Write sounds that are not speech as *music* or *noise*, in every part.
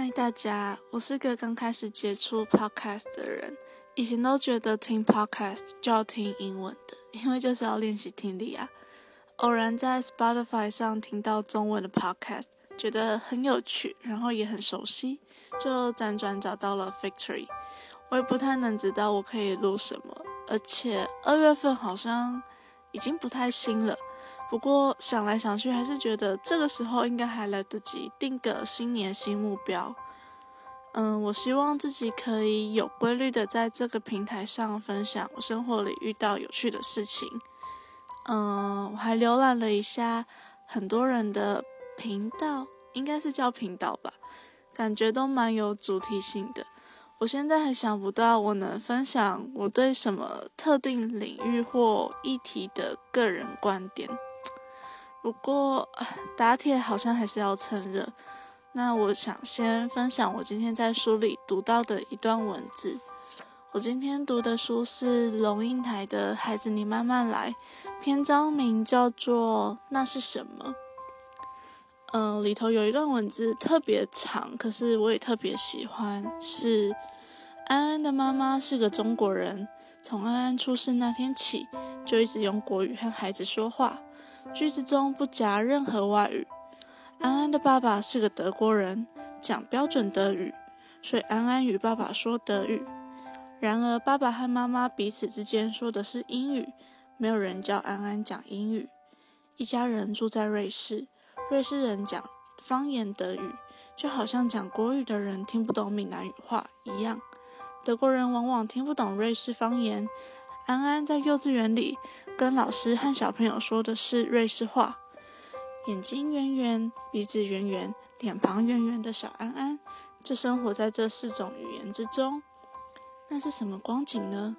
嗨，大家，我是个刚开始接触 podcast 的人，以前都觉得听 podcast 就要听英文的，因为就是要练习听力啊。偶然在 Spotify 上听到中文的 podcast，觉得很有趣，然后也很熟悉，就辗转找到了 Victory。我也不太能知道我可以录什么，而且二月份好像已经不太新了。不过想来想去，还是觉得这个时候应该还来得及定个新年新目标。嗯，我希望自己可以有规律的在这个平台上分享我生活里遇到有趣的事情。嗯，我还浏览了一下很多人的频道，应该是叫频道吧，感觉都蛮有主题性的。我现在还想不到我能分享我对什么特定领域或议题的个人观点。不过打铁好像还是要趁热。那我想先分享我今天在书里读到的一段文字。我今天读的书是龙应台的《孩子，你慢慢来》，篇章名叫做《那是什么》。嗯，里头有一段文字特别长，可是我也特别喜欢。是安安的妈妈是个中国人，从安安出生那天起，就一直用国语和孩子说话，句子中不夹任何外语。安安的爸爸是个德国人，讲标准德语，所以安安与爸爸说德语。然而，爸爸和妈妈彼此之间说的是英语，没有人教安安讲英语。一家人住在瑞士。瑞士人讲方言德语，就好像讲国语的人听不懂闽南语话一样。德国人往往听不懂瑞士方言。安安在幼稚园里跟老师和小朋友说的是瑞士话。眼睛圆圆，鼻子圆圆，脸庞圆圆的小安安，就生活在这四种语言之中。那是什么光景呢？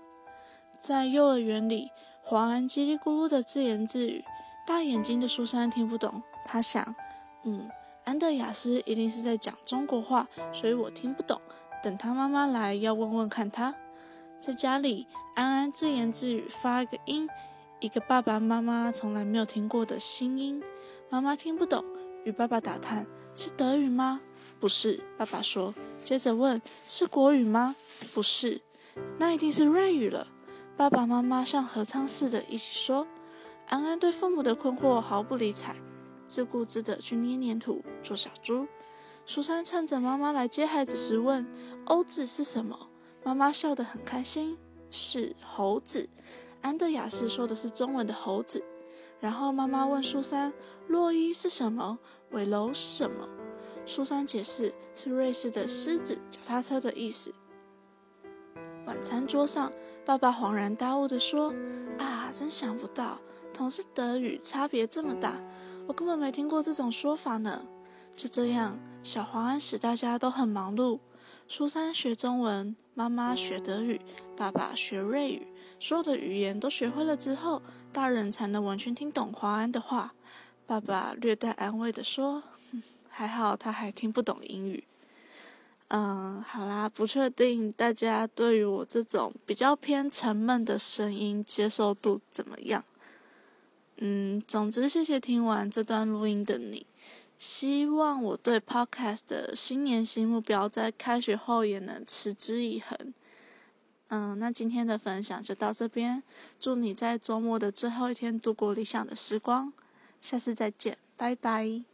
在幼儿园里，黄安叽里咕噜的自言自语，大眼睛的苏珊听不懂。他想，嗯，安德雅斯一定是在讲中国话，所以我听不懂。等他妈妈来，要问问看他。在家里，安安自言自语发一个音，一个爸爸妈妈从来没有听过的新音。妈妈听不懂，与爸爸打探：是德语吗？不是。爸爸说，接着问：是国语吗？不是。那一定是瑞语了。爸爸妈妈像合唱似的一起说。安安对父母的困惑毫不理睬。自顾自地去捏黏土做小猪。苏珊趁着妈妈来接孩子时问：“欧子是什么？”妈妈笑得很开心：“是猴子。”安德雅斯说的是中文的猴子。然后妈妈问苏珊：“洛伊是什么？尾楼是什么？”苏珊解释：“是瑞士的狮子，脚踏车的意思。”晚餐桌上，爸爸恍然大悟地说：“啊，真想不到，同是德语，差别这么大。”我根本没听过这种说法呢。就这样，小黄安使大家都很忙碌。苏珊学中文，妈妈学德语，爸爸学瑞语，所有的语言都学会了之后，大人才能完全听懂华安的话。爸爸略带安慰地说：“ *laughs* 还好他还听不懂英语。”嗯，好啦，不确定大家对于我这种比较偏沉闷的声音接受度怎么样。嗯，总之，谢谢听完这段录音的你。希望我对 Podcast 的新年新目标，在开学后也能持之以恒。嗯，那今天的分享就到这边。祝你在周末的最后一天度过理想的时光。下次再见，拜拜。